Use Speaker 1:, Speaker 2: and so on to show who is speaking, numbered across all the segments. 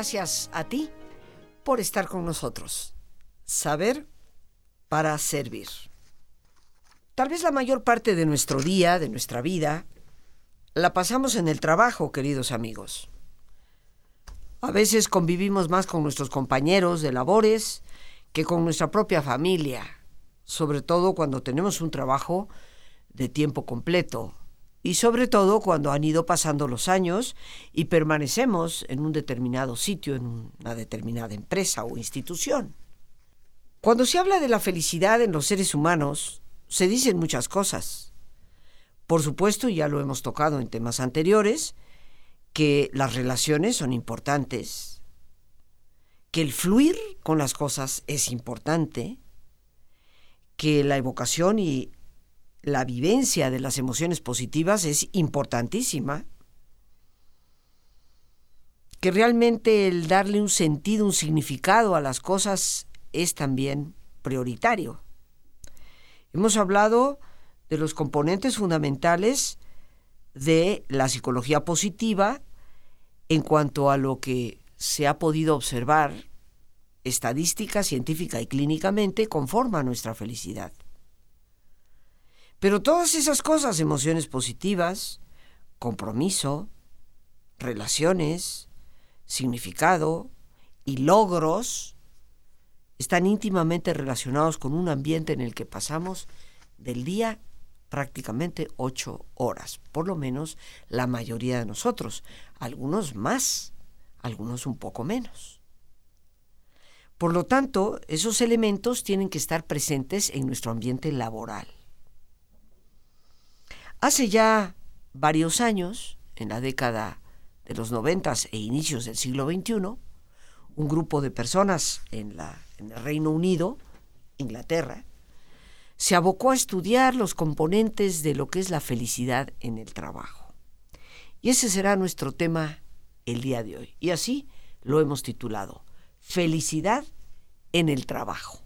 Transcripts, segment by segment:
Speaker 1: Gracias a ti por estar con nosotros. Saber para servir. Tal vez la mayor parte de nuestro día, de nuestra vida, la pasamos en el trabajo, queridos amigos. A veces convivimos más con nuestros compañeros de labores que con nuestra propia familia, sobre todo cuando tenemos un trabajo de tiempo completo y sobre todo cuando han ido pasando los años y permanecemos en un determinado sitio, en una determinada empresa o institución. Cuando se habla de la felicidad en los seres humanos, se dicen muchas cosas. Por supuesto, ya lo hemos tocado en temas anteriores, que las relaciones son importantes, que el fluir con las cosas es importante, que la evocación y la vivencia de las emociones positivas es importantísima, que realmente el darle un sentido, un significado a las cosas es también prioritario. Hemos hablado de los componentes fundamentales de la psicología positiva en cuanto a lo que se ha podido observar estadística, científica y clínicamente conforma nuestra felicidad. Pero todas esas cosas, emociones positivas, compromiso, relaciones, significado y logros, están íntimamente relacionados con un ambiente en el que pasamos del día prácticamente ocho horas, por lo menos la mayoría de nosotros, algunos más, algunos un poco menos. Por lo tanto, esos elementos tienen que estar presentes en nuestro ambiente laboral. Hace ya varios años, en la década de los noventas e inicios del siglo XXI, un grupo de personas en en el Reino Unido, Inglaterra, se abocó a estudiar los componentes de lo que es la felicidad en el trabajo. Y ese será nuestro tema el día de hoy. Y así lo hemos titulado, Felicidad en el trabajo.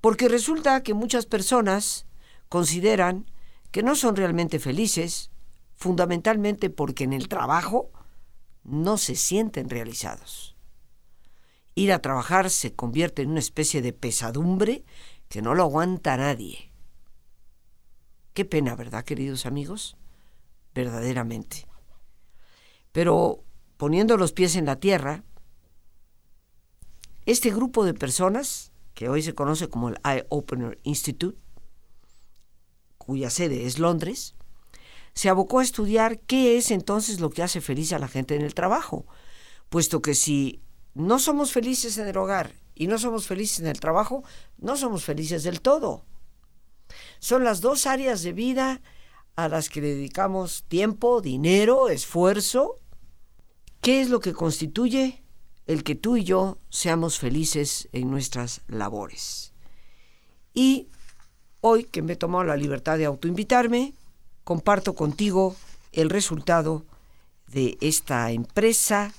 Speaker 1: Porque resulta que muchas personas consideran que no son realmente felices, fundamentalmente porque en el trabajo no se sienten realizados ir a trabajar se convierte en una especie de pesadumbre que no lo aguanta nadie. Qué pena, ¿verdad, queridos amigos? Verdaderamente. Pero poniendo los pies en la tierra, este grupo de personas, que hoy se conoce como el Eye Opener Institute, cuya sede es Londres, se abocó a estudiar qué es entonces lo que hace feliz a la gente en el trabajo, puesto que si no somos felices en el hogar y no somos felices en el trabajo, no somos felices del todo. Son las dos áreas de vida a las que dedicamos tiempo, dinero, esfuerzo. ¿Qué es lo que constituye el que tú y yo seamos felices en nuestras labores? Y hoy que me he tomado la libertad de autoinvitarme, comparto contigo el resultado de esta empresa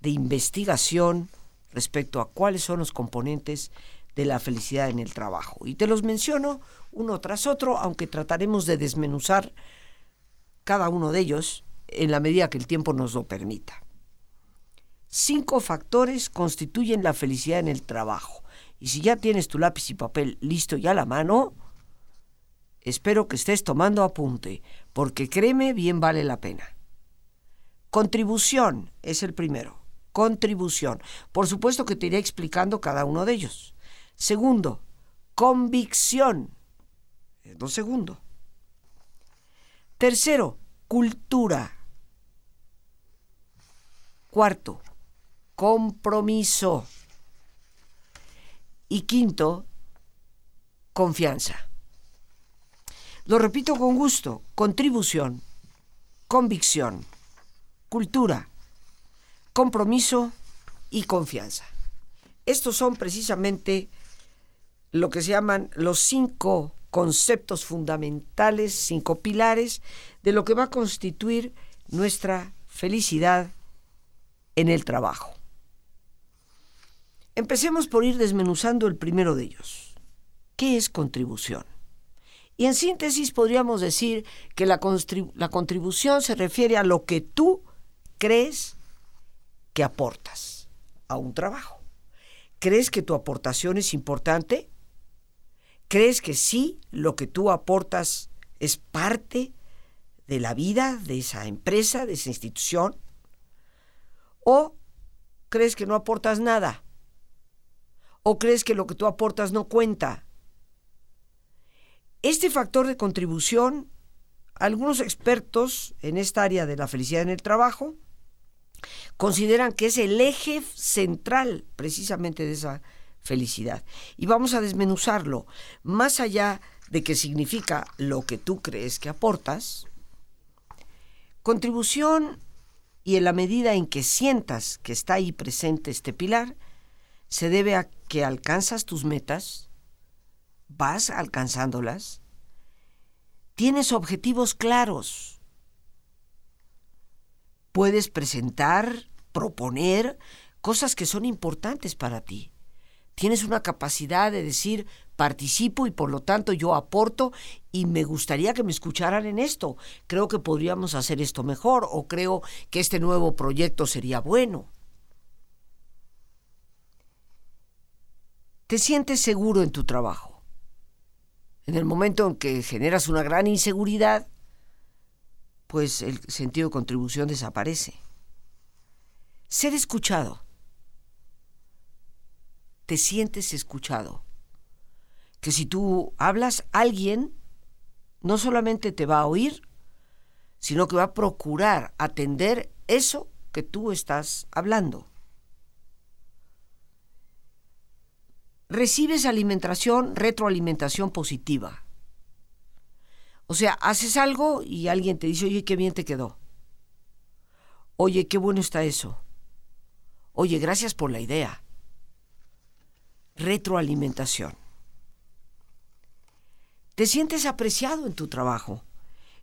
Speaker 1: de investigación respecto a cuáles son los componentes de la felicidad en el trabajo. Y te los menciono uno tras otro, aunque trataremos de desmenuzar cada uno de ellos en la medida que el tiempo nos lo permita. Cinco factores constituyen la felicidad en el trabajo. Y si ya tienes tu lápiz y papel listo ya a la mano, espero que estés tomando apunte, porque créeme, bien vale la pena. Contribución es el primero contribución. Por supuesto que te iré explicando cada uno de ellos. Segundo, convicción. Es lo segundo. Tercero, cultura. Cuarto, compromiso. Y quinto, confianza. Lo repito con gusto, contribución, convicción, cultura, compromiso y confianza. Estos son precisamente lo que se llaman los cinco conceptos fundamentales, cinco pilares de lo que va a constituir nuestra felicidad en el trabajo. Empecemos por ir desmenuzando el primero de ellos. ¿Qué es contribución? Y en síntesis podríamos decir que la, contribución se refiere a lo que tú crees que aportas a un trabajo? ¿Crees que tu aportación es importante? ¿Crees que sí lo que tú aportas es parte de la vida de esa empresa, de esa institución? ¿O crees que no aportas nada? ¿O crees que lo que tú aportas no cuenta? Este factor de contribución, algunos expertos en esta área de la felicidad en el trabajo consideran que es el eje central precisamente de esa felicidad. Y vamos a desmenuzarlo. Más allá de que significa lo que tú crees que aportas, contribución y en la medida en que sientas que está ahí presente este pilar, se debe a que alcanzas tus metas, vas alcanzándolas, tienes objetivos claros, puedes presentar, proponer cosas que son importantes para ti. Tienes una capacidad de decir, participo y por lo tanto yo aporto y me gustaría que me escucharan en esto. Creo que podríamos hacer esto mejor o creo que este nuevo proyecto sería bueno. te sientes seguro en tu trabajo. En el momento en que generas una gran inseguridad, pues el sentido de contribución desaparece. Ser escuchado. Te sientes escuchado. Que si tú hablas, alguien no solamente te va a oír, sino que va a procurar atender eso que tú estás hablando. Recibes alimentación, retroalimentación positiva. O sea, haces algo y alguien te dice, oye, qué bien te quedó. Oye, qué bueno está eso. Oye, gracias por la idea. Retroalimentación. Te sientes apreciado en tu trabajo.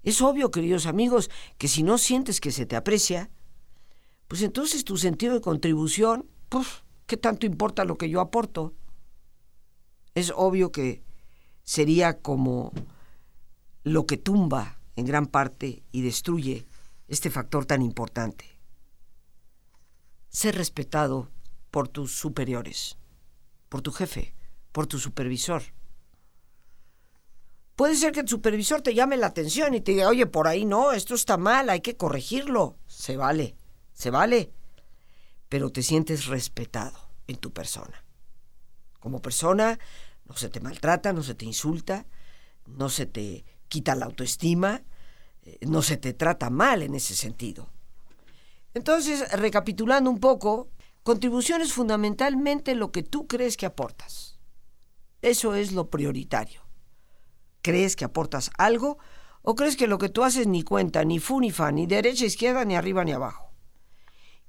Speaker 1: Es obvio, queridos amigos, que si no sientes que se te aprecia, pues entonces tu sentido de contribución, pues, ¿qué tanto importa lo que yo aporto? Es obvio que sería como lo que tumba en gran parte y destruye este factor tan importante. Ser respetado por tus superiores, por tu jefe, por tu supervisor. Puede ser que el supervisor te llame la atención y te diga, oye, por ahí no, esto está mal, hay que corregirlo. Se vale, se vale. Pero te sientes respetado en tu persona. Como persona, no se te maltrata, no se te insulta, no se te quita la autoestima, eh, no se te trata mal en ese sentido. Entonces, recapitulando un poco, contribución es fundamentalmente lo que tú crees que aportas. Eso es lo prioritario. ¿Crees que aportas algo o crees que lo que tú haces ni cuenta, ni fu ni fa, ni derecha, izquierda, ni arriba, ni abajo?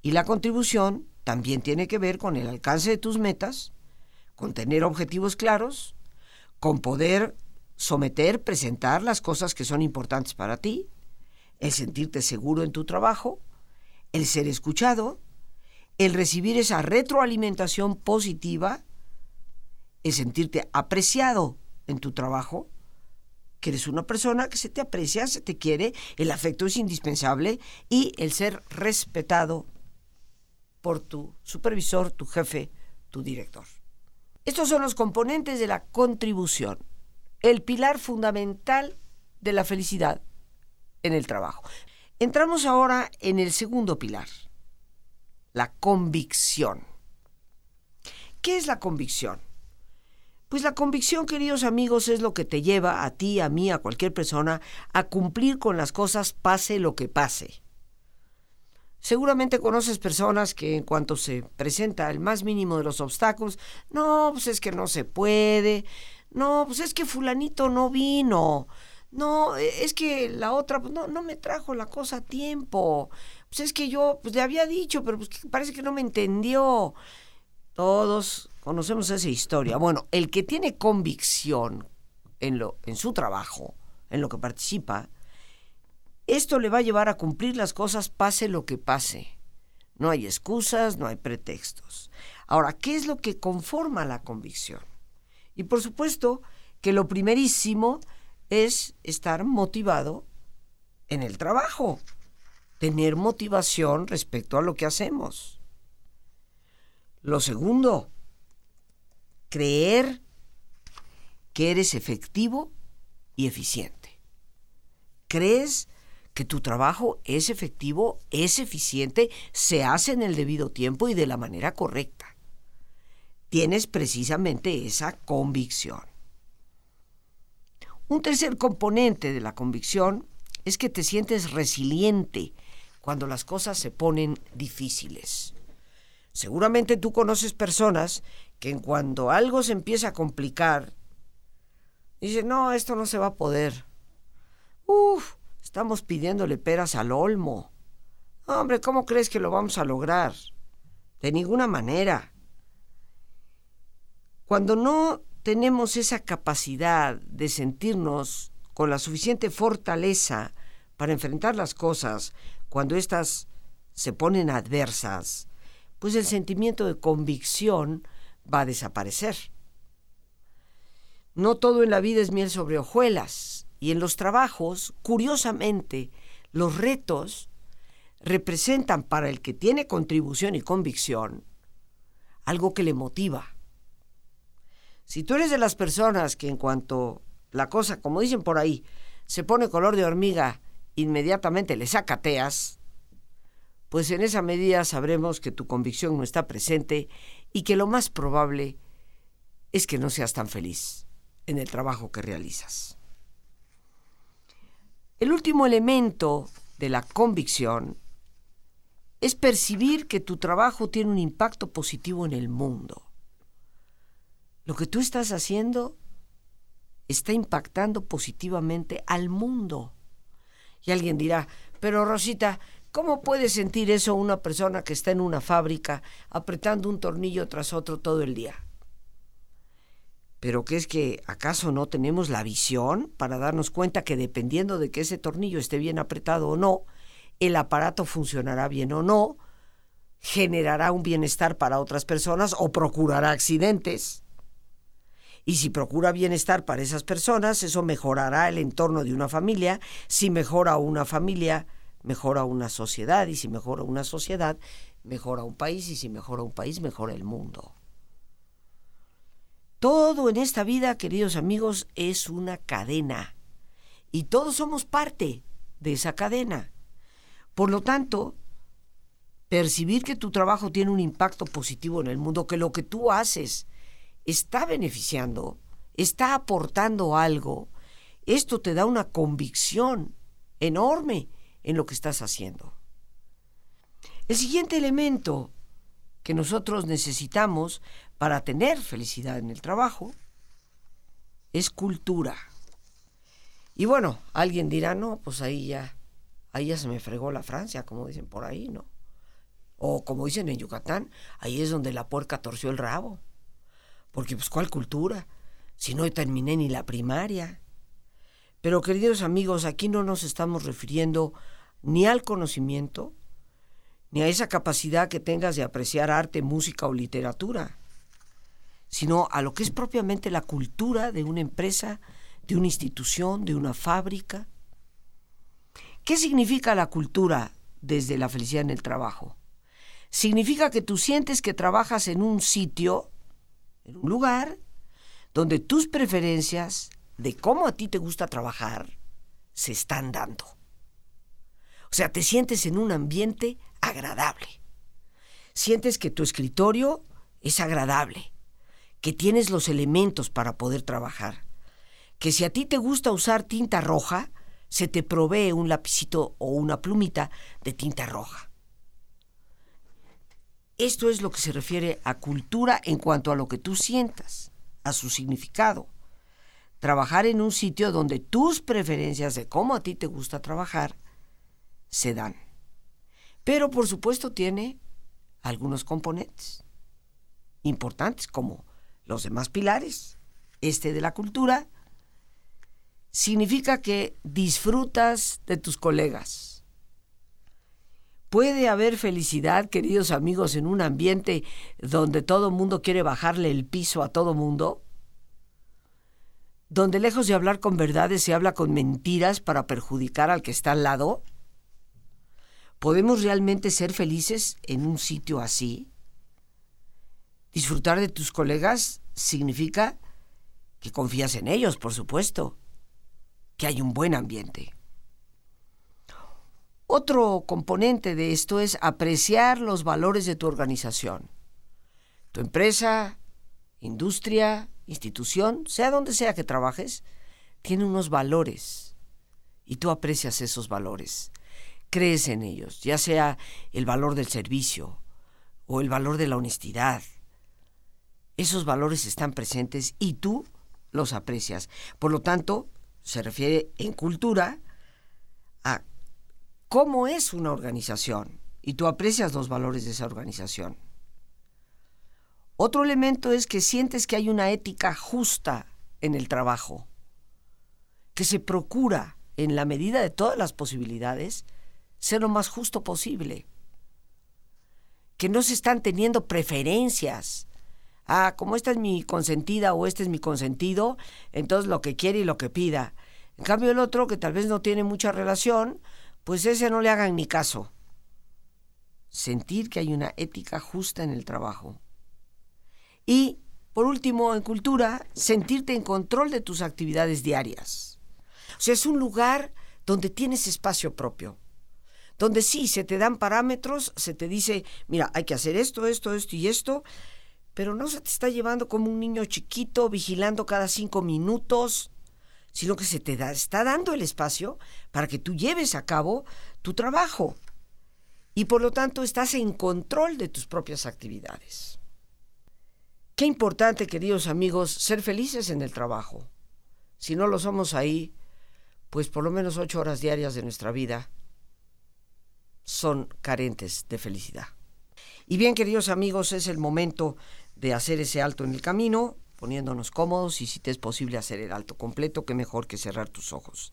Speaker 1: Y la contribución también tiene que ver con el alcance de tus metas, con tener objetivos claros, con poder someter, presentar las cosas que son importantes para ti, el sentirte seguro en tu trabajo, el ser escuchado, el recibir esa retroalimentación positiva, el sentirte apreciado en tu trabajo, que eres una persona que se te aprecia, se te quiere, el afecto es indispensable y el ser respetado por tu supervisor, tu jefe, tu director. Estos son los componentes de la contribución, el pilar fundamental de la felicidad en el trabajo. Entramos ahora en el segundo pilar, la convicción. ¿Qué es la convicción? Pues la convicción, queridos amigos, es lo que te lleva a ti, a mí, a cualquier persona, a cumplir con las cosas pase lo que pase. Seguramente conoces personas que en cuanto se presenta el más mínimo de los obstáculos, no, pues es que no se puede, no, pues es que fulanito no vino, no, es que la otra, pues no, no me trajo la cosa a tiempo, pues es que yo pues, le había dicho, pero pues parece que no me entendió. Todos conocemos esa historia. Bueno, el que tiene convicción en, lo, en su trabajo, en lo que participa, esto le va a llevar a cumplir las cosas pase lo que pase. No hay excusas, no hay pretextos. Ahora, ¿qué es lo que conforma la convicción? Y por supuesto que lo primerísimo es estar motivado en el trabajo, tener motivación respecto a lo que hacemos. Lo segundo, creer que eres efectivo y eficiente. ¿Crees que tu trabajo es efectivo, es eficiente, se hace en el debido tiempo y de la manera correcta? Tienes precisamente esa convicción. Un tercer componente de la convicción es que te sientes resiliente cuando las cosas se ponen difíciles. Seguramente tú conoces personas que en cuanto algo se empieza a complicar, dicen, no, esto no se va a poder. Uf, estamos pidiéndole peras al olmo. Hombre, ¿cómo crees que lo vamos a lograr? De ninguna manera. Cuando no tenemos esa capacidad de sentirnos con la suficiente fortaleza para enfrentar las cosas cuando éstas se ponen adversas, pues el sentimiento de convicción va a desaparecer. No todo en la vida es miel sobre hojuelas, y en los trabajos, curiosamente, los retos representan para el que tiene contribución y convicción algo que le motiva. Si tú eres de las personas que en cuanto la cosa, como dicen por ahí, se pone color de hormiga, inmediatamente le sacateas, pues en esa medida sabremos que tu convicción no está presente y que lo más probable es que no seas tan feliz en el trabajo que realizas. El último elemento de la convicción es percibir que tu trabajo tiene un impacto positivo en el mundo. Lo que tú estás haciendo está impactando positivamente al mundo. Y alguien dirá, pero Rosita, ¿Cómo puede sentir eso una persona que está en una fábrica apretando un tornillo tras otro todo el día? Pero ¿qué es que acaso no tenemos la visión para darnos cuenta que dependiendo de que ese tornillo esté bien apretado o no, el aparato funcionará bien o no, generará un bienestar para otras personas o procurará accidentes? Y si procura bienestar para esas personas, eso mejorará el entorno de una familia. Si mejora una familia, mejora una sociedad, y si mejora una sociedad, mejora un país, y si mejora un país, mejora el mundo. Todo en esta vida, queridos amigos, es una cadena, y todos somos parte de esa cadena. Por lo tanto, percibir que tu trabajo tiene un impacto positivo en el mundo, que lo que tú haces está beneficiando, está aportando algo, esto te da una convicción enorme en lo que estás haciendo. El siguiente elemento que nosotros necesitamos para tener felicidad en el trabajo es cultura. Y bueno, alguien dirá, no, pues ahí ya, ahí ya se me fregó la Francia, como dicen por ahí, ¿no? O como dicen en Yucatán, ahí es donde la puerca torció el rabo. Porque pues ¿cuál cultura? Si no terminé ni la primaria. Pero queridos amigos, aquí no nos estamos refiriendo ni al conocimiento, ni a esa capacidad que tengas de apreciar arte, música o literatura, sino a lo que es propiamente la cultura de una empresa, de una institución, de una fábrica. ¿Qué significa la cultura desde la felicidad en el trabajo? Significa que tú sientes que trabajas en un sitio, en un lugar, donde tus preferencias de cómo a ti te gusta trabajar se están dando. O sea, te sientes en un ambiente agradable. Sientes que tu escritorio es agradable, que tienes los elementos para poder trabajar, que si a ti te gusta usar tinta roja, se te provee un lapicito o una plumita de tinta roja. Esto es lo que se refiere a cultura en cuanto a lo que tú sientas, a su significado. Trabajar en un sitio donde tus preferencias de cómo a ti te gusta trabajar se dan. Pero por supuesto tiene algunos componentes importantes como los demás pilares. Este de la cultura significa que disfrutas de tus colegas. Puede haber felicidad, queridos amigos, en un ambiente donde todo mundo quiere bajarle el piso a todo mundo, donde lejos de hablar con verdades se habla con mentiras para perjudicar al que está al lado. ¿Podemos realmente ser felices en un sitio así? Disfrutar de tus colegas significa que confías en ellos, por supuesto, que hay un buen ambiente. Otro componente de esto es apreciar los valores de tu organización. Tu empresa, industria, institución, sea donde sea que trabajes, tiene unos valores y tú aprecias esos valores. Crees en ellos, ya sea el valor del servicio o el valor de la honestidad. Esos valores están presentes y tú los aprecias. Por lo tanto, se refiere en cultura a cómo es una organización y tú aprecias los valores de esa organización. Otro elemento es que sientes que hay una ética justa en el trabajo, que se procura, en la medida de todas las posibilidades, ser lo más justo posible, que no se están teniendo preferencias. Ah, como esta es mi consentida o este es mi consentido, entonces lo que quiere y lo que pida. En cambio el otro, que tal vez no tiene mucha relación, pues ese no le hagan ni caso. Sentir que hay una ética justa en el trabajo. Y, por último, en cultura, sentirte en control de tus actividades diarias. O sea, es un lugar donde tienes espacio propio, donde sí, se te dan parámetros, se te dice, mira, hay que hacer esto, esto, esto y esto, pero no se te está llevando como un niño chiquito vigilando cada cinco minutos, sino que se te da, está dando el espacio para que tú lleves a cabo tu trabajo. Y por lo tanto estás en control de tus propias actividades. Qué importante, queridos amigos, ser felices en el trabajo. Si no lo somos ahí, pues por lo menos ocho horas diarias de nuestra vida son carentes de felicidad. Y bien, queridos amigos, es el momento de hacer ese alto en el camino poniéndonos cómodos y si te es posible hacer el alto completo, qué mejor que cerrar tus ojos.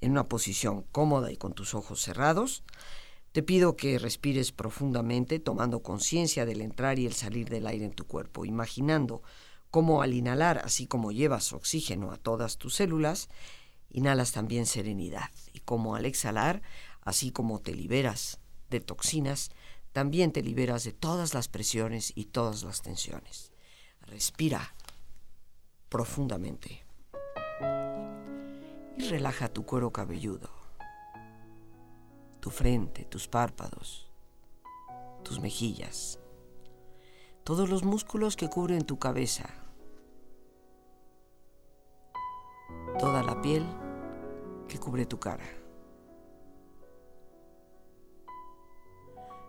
Speaker 1: En una posición cómoda y con tus ojos cerrados, te pido que respires profundamente, tomando conciencia del entrar y el salir del aire en tu cuerpo, imaginando cómo al inhalar, así como llevas oxígeno a todas tus células, inhalas también serenidad, y como al exhalar, así como te liberas de toxinas, también te liberas de todas las presiones y todas las tensiones. Respira profundamente. Y relaja tu cuero cabelludo, tu frente, tus párpados, tus mejillas, todos los músculos que cubren tu cabeza, toda la piel que cubre tu cara.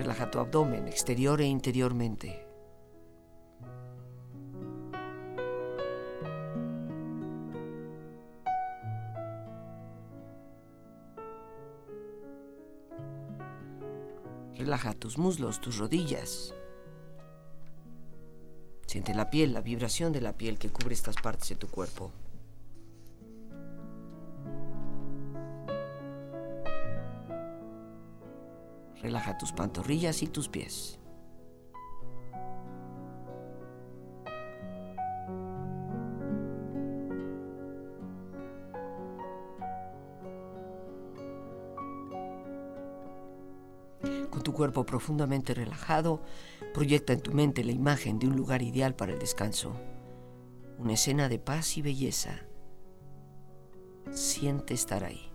Speaker 1: Relaja tu abdomen exterior e interiormente. Relaja tus muslos, tus rodillas. Siente la piel, la vibración de la piel que cubre estas partes de tu cuerpo. Relaja tus pantorrillas y tus pies. Con tu cuerpo profundamente relajado, proyecta en tu mente la imagen de un lugar ideal para el descanso, una escena de paz y belleza. Siente estar ahí.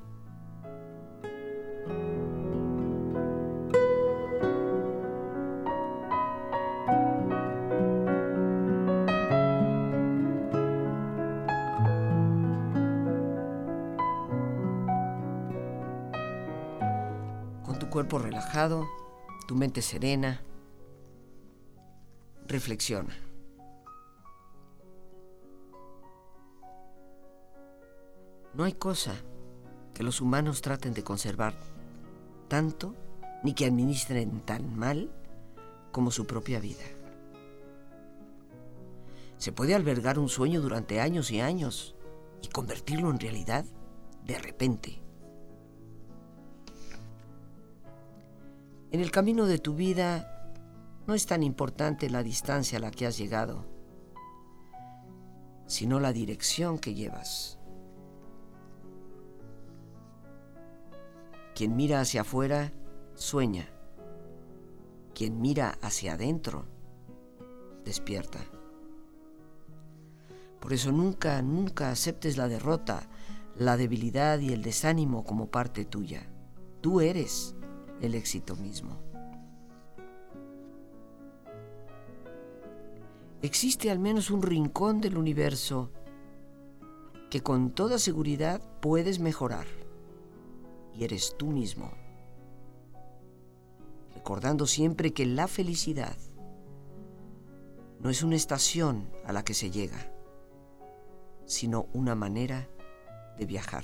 Speaker 1: relajado, tu mente serena. Reflexiona. No hay cosa que los humanos traten de conservar tanto ni que administren tan mal como su propia vida. Se puede albergar un sueño durante años y años y convertirlo en realidad de repente. En el camino de tu vida no es tan importante la distancia a la que has llegado, sino la dirección que llevas. Quien mira hacia afuera sueña. Quien mira hacia adentro despierta. Por eso nunca, nunca aceptes la derrota, la debilidad y el desánimo como parte tuya. Tú eres el éxito mismo. Existe al menos un rincón del universo que con toda seguridad puedes mejorar. Y eres tú mismo. Recordando siempre que la felicidad no es una estación a la que se llega, sino una manera de viajar.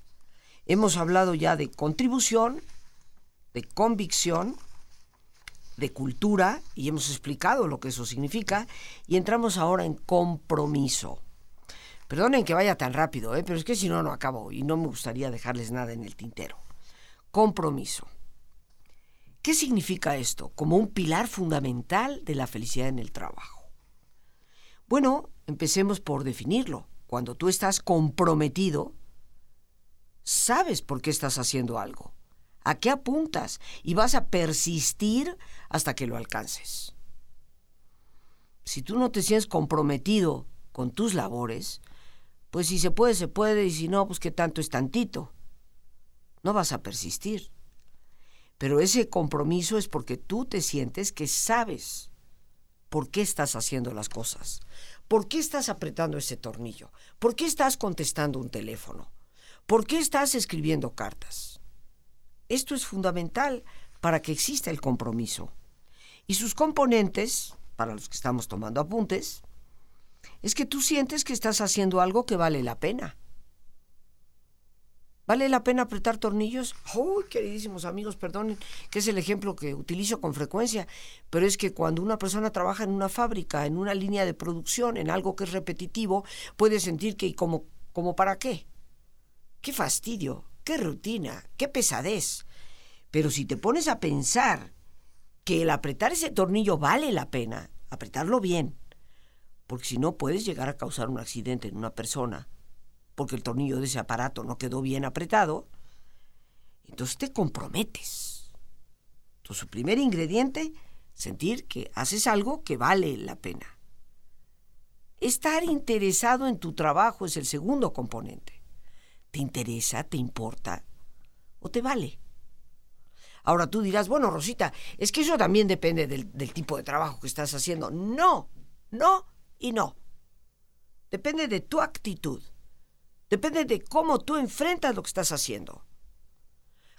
Speaker 1: Hemos hablado ya de contribución, de convicción, de cultura y hemos explicado lo que eso significa y entramos ahora en compromiso. Perdonen que vaya tan rápido, ¿eh? pero es que si no, no acabo y no me gustaría dejarles nada en el tintero. Compromiso. ¿Qué significa esto como un pilar fundamental de la felicidad en el trabajo? Bueno, empecemos por definirlo. Cuando tú estás comprometido, sabes por qué estás haciendo algo, a qué apuntas y vas a persistir hasta que lo alcances. Si tú no te sientes comprometido con tus labores, pues si se puede, se puede, y si no, pues qué tanto es tantito. No vas a persistir. Pero ese compromiso es porque tú te sientes que sabes por qué estás haciendo las cosas, por qué estás apretando ese tornillo, por qué estás contestando un teléfono, por qué estás escribiendo cartas. Esto es fundamental para que exista el compromiso. Y sus componentes, para los que estamos tomando apuntes, es que tú sientes que estás haciendo algo que vale la pena. ¿Vale la pena apretar tornillos? Uy, queridísimos amigos, perdonen, que es el ejemplo que utilizo con frecuencia, pero es que cuando una persona trabaja en una fábrica, en una línea de producción, en algo que es repetitivo, puede sentir que, ¿y como, como para qué? ¡Qué fastidio! ¡Qué rutina! ¡Qué pesadez! Pero si te pones a pensar que el apretar ese tornillo vale la pena, apretarlo bien, porque si no puedes llegar a causar un accidente en una persona, porque el tornillo de ese aparato no quedó bien apretado, entonces te comprometes. Entonces, su primer ingrediente, sentir que haces algo que vale la pena. Estar interesado en tu trabajo es el segundo componente. ¿Te interesa? ¿Te importa? ¿O te vale? Ahora tú dirás, bueno, Rosita, es que eso también depende del, tipo de trabajo que estás haciendo. No, no y no. Depende de tu actitud. Depende de cómo tú enfrentas lo que estás haciendo.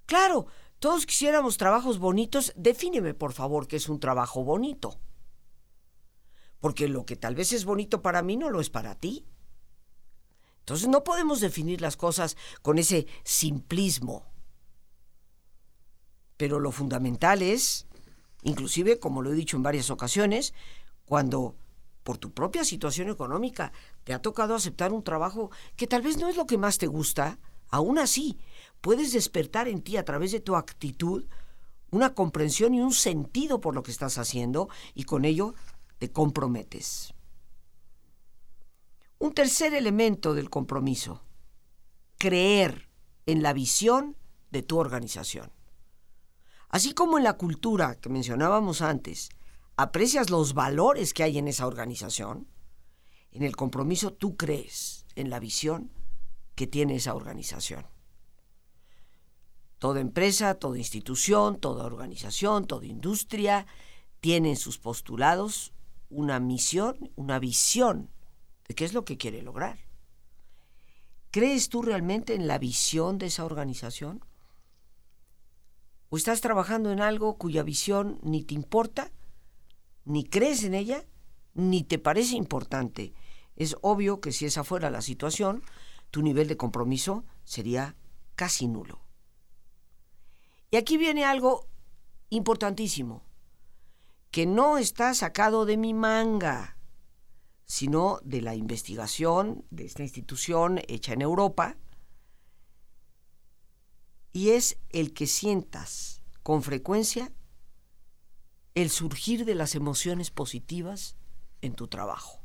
Speaker 1: Claro, todos quisiéramos trabajos bonitos. Defíneme, por favor, qué es un trabajo bonito. Porque lo que tal vez es bonito para mí no lo es para ti. Entonces no podemos definir las cosas con ese simplismo. Pero lo fundamental es, inclusive como lo he dicho en varias ocasiones, cuando por tu propia situación económica, te ha tocado aceptar un trabajo que tal vez no es lo que más te gusta, aún así puedes despertar en ti a través de tu actitud una comprensión y un sentido por lo que estás haciendo y con ello te comprometes. Un tercer elemento del compromiso, creer en la visión de tu organización. Así como en la cultura que mencionábamos antes, aprecias los valores que hay en esa organización, en el compromiso, tú crees en la visión que tiene esa organización. Toda empresa, toda institución, toda organización, toda industria tiene en sus postulados una misión, una visión qué es lo que quiere lograr. ¿Crees tú realmente en la visión de esa organización? ¿O estás trabajando en algo cuya visión ni te importa, ni crees en ella, ni te parece importante? Es obvio que si esa fuera la situación, tu nivel de compromiso sería casi nulo. Y aquí viene algo importantísimo, que no está sacado de mi manga, sino de la investigación de esta institución hecha en Europa, y es el que sientas con frecuencia el surgir de las emociones positivas en tu trabajo.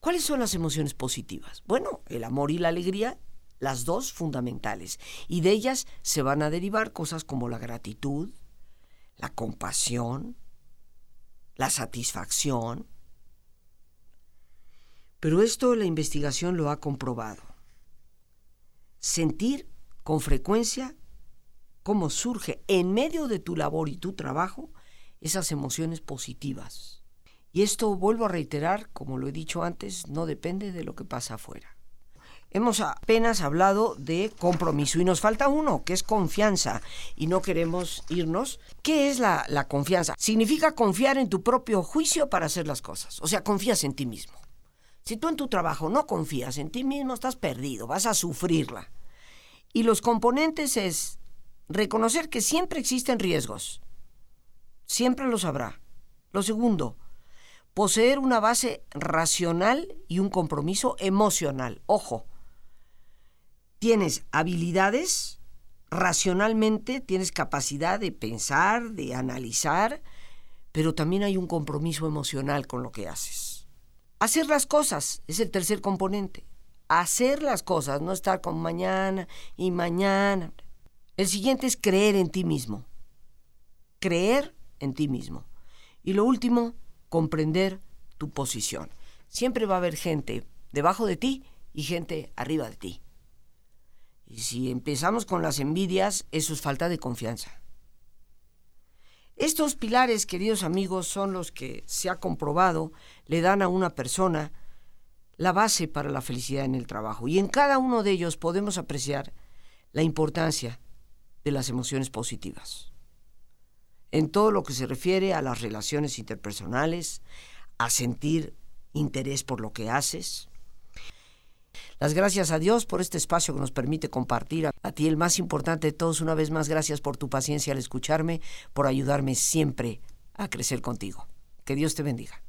Speaker 1: ¿Cuáles son las emociones positivas? Bueno, el amor y la alegría, las dos fundamentales, y de ellas se van a derivar cosas como la gratitud, la compasión, la satisfacción. Pero esto la investigación lo ha comprobado. Sentir con frecuencia cómo surge en medio de tu labor y tu trabajo esas emociones positivas. Y esto, vuelvo a reiterar, como lo he dicho antes, no depende de lo que pasa afuera. Hemos apenas hablado de compromiso y nos falta uno, que es confianza, y no queremos irnos. ¿Qué es la, la, confianza? Significa confiar en tu propio juicio para hacer las cosas, o sea, confías en ti mismo. Si tú en tu trabajo no confías en ti mismo, estás perdido, vas a sufrirla. Y los componentes es reconocer que siempre existen riesgos. Siempre los habrá. Lo segundo, poseer una base racional y un compromiso emocional. Ojo, tienes habilidades, racionalmente tienes capacidad de pensar, de analizar, pero también hay un compromiso emocional con lo que haces. Hacer las cosas es el tercer componente hacer las cosas, no estar con mañana y mañana. El siguiente es creer en ti mismo. Creer en ti mismo. Y lo último, comprender tu posición. Siempre va a haber gente debajo de ti y gente arriba de ti. Y si empezamos con las envidias, eso es falta de confianza. Estos pilares, queridos amigos, son los que se ha comprobado le dan a una persona la base para la felicidad en el trabajo. Y en cada uno de ellos podemos apreciar la importancia de las emociones positivas. En todo lo que se refiere a las relaciones interpersonales, a sentir interés por lo que haces. Las gracias a Dios por este espacio que nos permite compartir. A ti el más importante de todos, una vez más, gracias por tu paciencia al escucharme, por ayudarme siempre a crecer contigo. Que Dios te bendiga.